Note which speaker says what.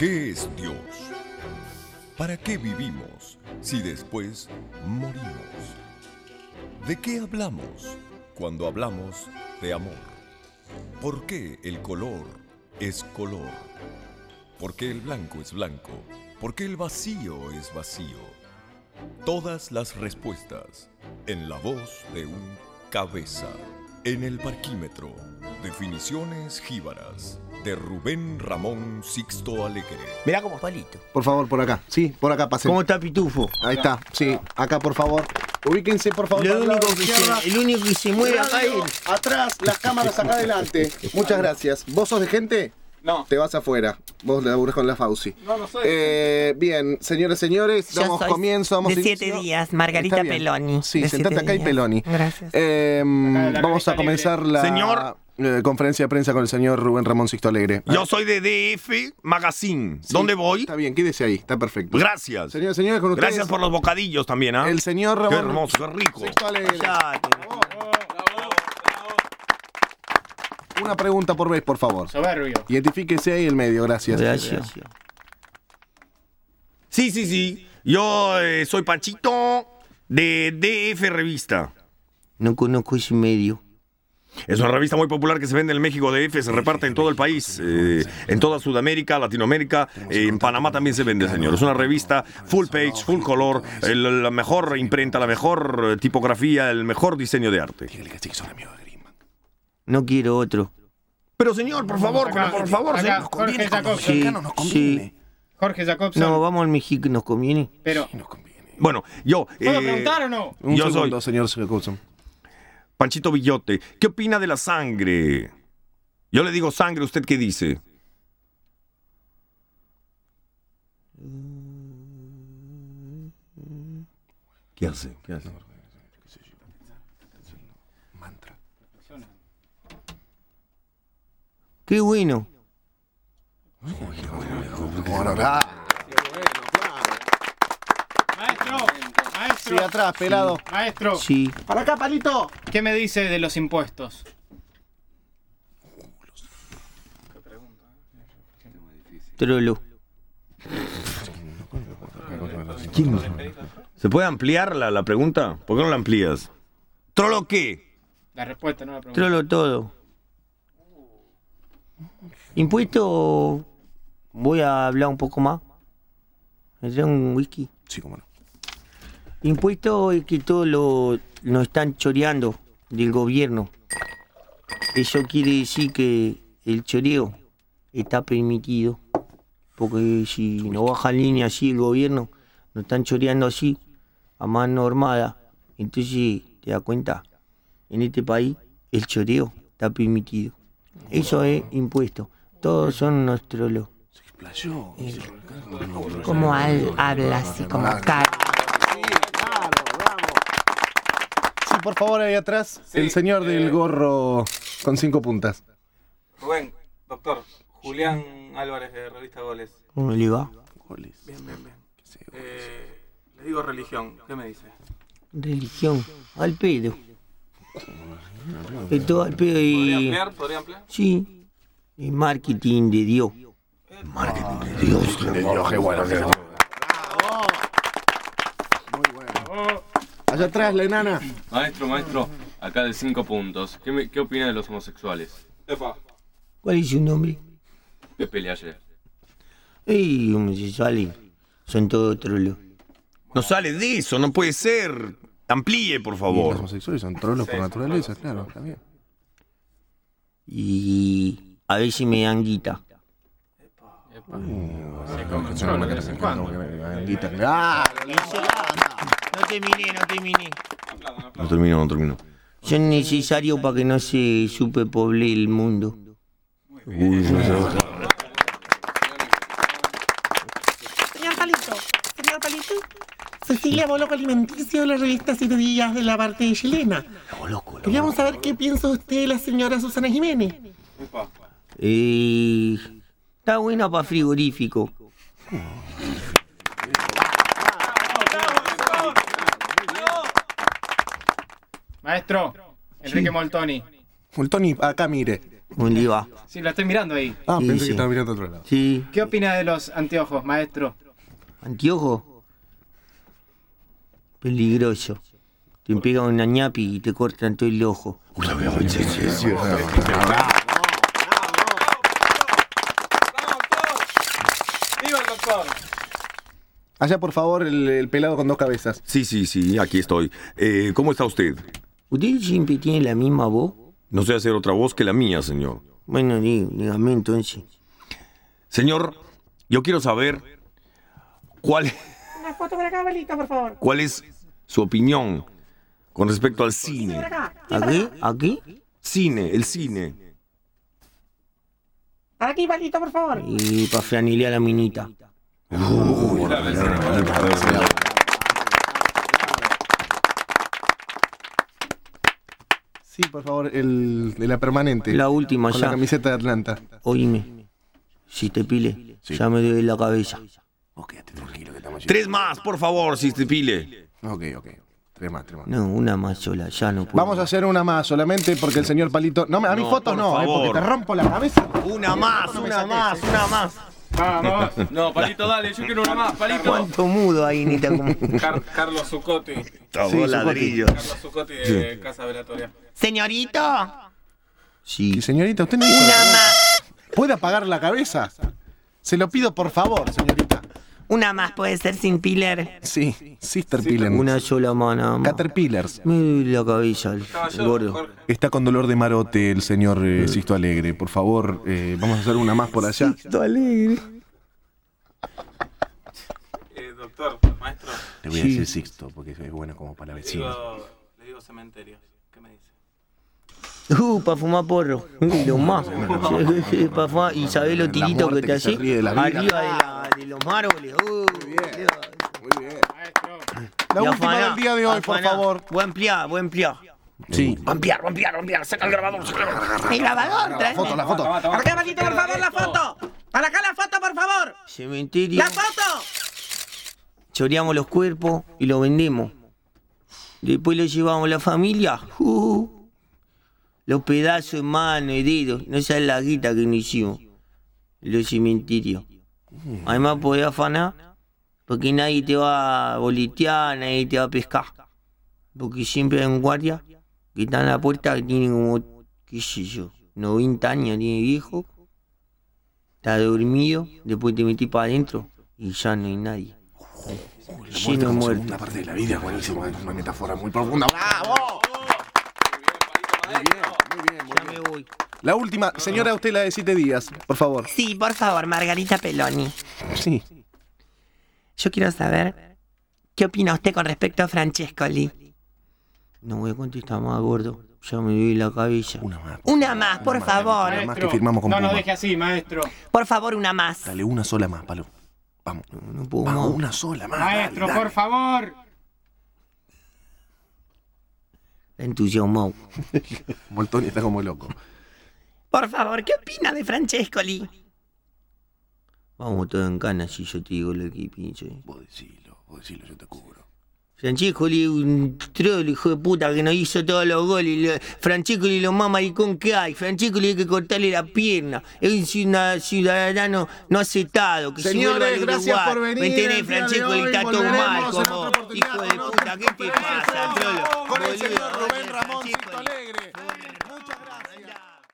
Speaker 1: ¿Qué es Dios? ¿Para qué vivimos si después morimos? ¿De qué hablamos cuando hablamos de amor? ¿Por qué el color es color? ¿Por qué el blanco es blanco? ¿Por qué el vacío es vacío? Todas las respuestas en la voz de un cabeza. En el parquímetro. Definiciones jíbaras. De Rubén Ramón Sixto Alegre.
Speaker 2: Mirá cómo palito.
Speaker 3: Por favor, por acá. Sí, por acá pasen.
Speaker 2: ¿Cómo está Pitufo?
Speaker 3: Ahí está. Sí, acá por favor. Ubíquense por favor.
Speaker 2: Lo único que se, el único que se mueve acá es
Speaker 3: Atrás, las cámaras acá adelante. Muchas gracias. ¿Vos sos de gente?
Speaker 4: No.
Speaker 3: Te vas afuera. Vos laburás con la Fauci.
Speaker 4: No, no soy.
Speaker 3: Eh, bien, señores, señores,
Speaker 5: Yo
Speaker 3: damos
Speaker 5: soy
Speaker 3: comienzo, damos
Speaker 5: de siete
Speaker 3: inicio.
Speaker 5: días, Margarita. Peloni.
Speaker 3: Sí, sentate acá y. Peloni.
Speaker 5: Gracias.
Speaker 3: Eh,
Speaker 4: la
Speaker 3: vamos a comenzar la
Speaker 6: Señor.
Speaker 3: Eh, conferencia de prensa con el señor Rubén Ramón Sixto Alegre.
Speaker 6: Yo soy de DF Magazine. ¿Dónde voy?
Speaker 3: Está bien, quédese ahí, está perfecto.
Speaker 6: Gracias.
Speaker 3: Señores, señores, con ustedes.
Speaker 6: Gracias por los bocadillos también, ¿ah?
Speaker 3: El señor
Speaker 6: Qué
Speaker 3: Ramón
Speaker 6: hermoso, qué rico.
Speaker 3: Sixto Alegre. Una pregunta por vez, por favor.
Speaker 4: Soberbio.
Speaker 3: Identifíquese ahí el medio, gracias.
Speaker 2: Gracias.
Speaker 6: Sí, sí, sí. Yo eh, soy Panchito de DF Revista.
Speaker 2: No conozco ese medio.
Speaker 6: Es una revista muy popular que se vende en México DF, se reparte en todo el país, eh, en toda Sudamérica, Latinoamérica, eh, en Panamá también se vende, señor. Es una revista full page, full color, el- la mejor imprenta, la mejor eh, tipografía, el mejor diseño de arte.
Speaker 2: No quiero otro.
Speaker 6: Pero señor, por favor,
Speaker 4: Acá,
Speaker 6: por favor,
Speaker 4: acá,
Speaker 6: señor.
Speaker 4: Jorge Jacobson.
Speaker 2: Sí, sí.
Speaker 4: Jorge Jacobson.
Speaker 2: No, vamos al México, nos conviene.
Speaker 4: Pero,
Speaker 6: Bueno, yo...
Speaker 4: ¿puedo
Speaker 6: eh,
Speaker 4: preguntar o no?
Speaker 3: Un
Speaker 6: Yo
Speaker 3: segundo, señor Jacobson.
Speaker 6: Panchito Villote, ¿qué opina de la sangre? Yo le digo sangre, ¿usted qué dice? ¿Qué hace? ¿Qué hace?
Speaker 2: Qué bueno.
Speaker 4: Maestro, maestro,
Speaker 3: Sí, atrás, pelado.
Speaker 4: maestro.
Speaker 2: Sí.
Speaker 3: Para acá, palito.
Speaker 4: ¿Qué me dice de los impuestos?
Speaker 2: Trolo.
Speaker 6: ¿Se puede ampliar la, la pregunta? ¿Por qué no la amplías? ¿Trolo qué?
Speaker 4: La respuesta, no la pregunta.
Speaker 2: Trolo todo. Impuesto. Voy a hablar un poco más. ¿Me trae un whisky?
Speaker 3: Sí, cómo no.
Speaker 2: Impuesto es que todo lo nos están choreando del gobierno. Eso quiere decir que el choreo está permitido. Porque si no baja línea así el gobierno, nos están choreando así, a mano armada. Entonces, ¿te das cuenta? En este país el choreo está permitido. Eso es impuesto. Todos son nuestros lo.
Speaker 5: Como al, habla así, como cara.
Speaker 3: Sí, por favor, ahí atrás. el señor del gorro con cinco puntas.
Speaker 7: Rubén, doctor, Julián Álvarez de Revista Goles.
Speaker 2: ¿Cómo le va?
Speaker 7: Bien, bien, bien. Eh, le digo religión, ¿qué me dice?
Speaker 2: Religión. Al pedo. Esto al pedo
Speaker 7: ¿Podría
Speaker 2: y.
Speaker 7: ampliar? ¿Podría ampliar?
Speaker 2: Sí. Y marketing de Dios.
Speaker 3: Allá atrás, la enana.
Speaker 8: Maestro, maestro, acá de cinco puntos. ¿Qué, me- qué opina de los homosexuales?
Speaker 7: Epa.
Speaker 2: ¿Cuál es su nombre?
Speaker 8: Pepe Leayer.
Speaker 2: Ey, homosexuales. Son todos trolos.
Speaker 6: No sale de eso, no puede ser. Amplíe, por
Speaker 3: Y los
Speaker 6: favor.
Speaker 3: homosexuales son trolos por naturaleza, claro, está bien.
Speaker 2: Y. A ver si me dan guita.
Speaker 3: Ah,
Speaker 2: No terminé, no terminé.
Speaker 6: No termino, no termino.
Speaker 2: Son necesarios para que no se superpoble el mundo.
Speaker 5: Señor Palito, señor Palito. Cecilia Boloco Alimenticio de la revista Siete Días de la parte chilena. Queríamos saber qué piensa usted de la señora Susana Jiménez.
Speaker 2: Eh, está buena para frigorífico.
Speaker 4: Maestro, Enrique Moltoni.
Speaker 3: Tony, acá mire.
Speaker 2: ¿Cómo le va?
Speaker 4: Sí, lo estoy mirando ahí.
Speaker 3: Ah,
Speaker 2: Sí,
Speaker 3: pensé
Speaker 2: sí.
Speaker 3: que estaba mirando a otro lado.
Speaker 2: Sí,
Speaker 4: ¿Qué opina de los anteojos, maestro?
Speaker 2: anteojo. Peligroso. Te pegan una ñapi y te cortan todo el ojo.
Speaker 7: ¡Viva el doctor!
Speaker 3: Allá, por favor, el, el pelado con dos cabezas.
Speaker 6: Sí, sí, sí, aquí estoy. Eh, ¿Cómo está usted?
Speaker 2: ¿Usted siempre tiene la misma voz?
Speaker 6: No sé hacer otra voz que la mía, señor.
Speaker 2: Bueno, dí- dígame entonces.
Speaker 6: Señor, yo quiero saber cuál,
Speaker 5: Una foto por acá, abuelito, por favor.
Speaker 6: cuál es su opinión con respecto al cine.
Speaker 2: ¿Aquí? ¿Aquí?
Speaker 6: Cine, el cine.
Speaker 5: Para aquí, abuelito, por favor.
Speaker 2: Y para franelear a la minita.
Speaker 3: Sí, por favor, el de la permanente.
Speaker 2: La última
Speaker 3: con
Speaker 2: ya.
Speaker 3: la camiseta de Atlanta.
Speaker 2: Oíme. Si te pile, ya me duele la cabeza.
Speaker 3: Ok, tranquilo que estamos
Speaker 6: Tres más, por favor, si te pile.
Speaker 3: Ok, ok. Tres más, tres más.
Speaker 2: No, una más sola, ya no puedo.
Speaker 3: Vamos a hacer una más solamente porque el señor Palito. No, me- a mis
Speaker 6: No,
Speaker 3: fotos
Speaker 6: por
Speaker 3: no, eh, porque te rompo la cabeza.
Speaker 6: Una más, una más, una más.
Speaker 4: Vamos.
Speaker 8: No, Palito, dale, yo quiero una más, Palito.
Speaker 2: ¿Cuánto mudo ahí, Nita? Como...
Speaker 7: Car- Carlos Zucotti.
Speaker 6: Todo
Speaker 3: Sí,
Speaker 6: ladrillo.
Speaker 7: Carlos Zucotti de Casa Velatoria.
Speaker 5: Señorito.
Speaker 2: Sí.
Speaker 3: Señorita, usted no
Speaker 5: Una
Speaker 3: nada.
Speaker 5: más.
Speaker 3: ¿Puede apagar la cabeza? Se lo pido por favor, señorita.
Speaker 5: Una más puede ser sin pilar.
Speaker 3: Sí, Sister Pillen.
Speaker 2: Una sola mano.
Speaker 3: Caterpillars.
Speaker 2: La cabeza, el, gordo.
Speaker 3: Está con dolor de marote el señor eh, Sisto Alegre. Por favor, eh, vamos a hacer una más por allá.
Speaker 2: alegre.
Speaker 7: Eh, doctor, maestro,
Speaker 3: Le voy a decir Sixto porque es bueno como para
Speaker 7: le
Speaker 3: vecinos.
Speaker 7: digo, le digo cementerio. ¿Qué me dice?
Speaker 2: Uh, para fumar porro. Y lo más. para fumar. Y sabés los tiritos que te
Speaker 3: que se
Speaker 2: hace
Speaker 3: ríe de la vida.
Speaker 2: arriba de, la- de los márboles. Uh,
Speaker 3: Muy bien.
Speaker 4: Maestro.
Speaker 3: La
Speaker 2: Y
Speaker 3: última del día de hoy, por favor.
Speaker 2: Voy a ampliar, voy a ampliar.
Speaker 3: Sí.
Speaker 2: Ampliar, ampliar, ampliar. Saca el grabador, saca el grabador.
Speaker 5: El grabador,
Speaker 3: La
Speaker 5: trae.
Speaker 3: foto, la foto.
Speaker 5: Para acá, abuelito, por favor, la foto. Para acá la foto, por favor.
Speaker 2: Cementerio.
Speaker 5: La foto.
Speaker 2: choreamos los cuerpos y los vendemos. Después los llevamos a la familia. uh, los pedazos en mano, y dedos. No sabes la guita que nos hicimos. Los cementerios. Además podés afanar porque nadie te va a boletear, nadie te va a pescar. Porque siempre hay un guardia que está en la puerta que tiene como, qué sé yo, 90 años, tiene viejo. Está dormido, después te metí para adentro y ya no hay nadie. De muertos.
Speaker 3: Segunda parte de la vida, buenísimo. Es una metáfora muy profunda. ¡Bravo! Muy bien, muy bien, muy
Speaker 2: Ya
Speaker 3: bien.
Speaker 2: me voy.
Speaker 3: La última, señora, usted la de siete días, por favor.
Speaker 5: Sí, por favor, Margarita Peloni.
Speaker 3: Sí.
Speaker 5: Yo quiero saber qué opina usted con respecto a Francescoli.
Speaker 2: No voy a contestar más, gordo. Ya me duele la cabeza.
Speaker 3: Una más.
Speaker 5: Una más, por favor.
Speaker 3: Una más que firmamos con
Speaker 4: No nos deje así, maestro.
Speaker 5: Por favor, una más.
Speaker 3: Dale una sola más, Palo. Vamos.
Speaker 2: No puedo
Speaker 3: Vamos,
Speaker 2: más.
Speaker 3: una sola más.
Speaker 4: Maestro,
Speaker 3: dale,
Speaker 4: por favor.
Speaker 2: Entusiasmado.
Speaker 3: dale. Moltoni está como loco.
Speaker 5: Por favor, ¿qué opina de Francescoli?
Speaker 2: Vamos todos en cana si yo te digo lo que pienso.
Speaker 3: Vos decilo, vos decilo, yo te cubro.
Speaker 2: Francesco le un troll, hijo de puta, que nos hizo todos los goles. Le- Francesco le lo más maricón que hay. Francesco le hay que cortarle la pierna. Es un ciudad- ciudadano no aceptado. Que se
Speaker 3: Señores,
Speaker 2: al
Speaker 3: gracias
Speaker 2: Uruguay.
Speaker 3: por venir
Speaker 2: ¿Me entendés?
Speaker 3: el día de
Speaker 2: Francesco le
Speaker 3: hoy.
Speaker 2: está todo mal como hijo de puta. ¿Qué te pasa, trolo?
Speaker 3: Con el señor Rubén Ramón Alegre.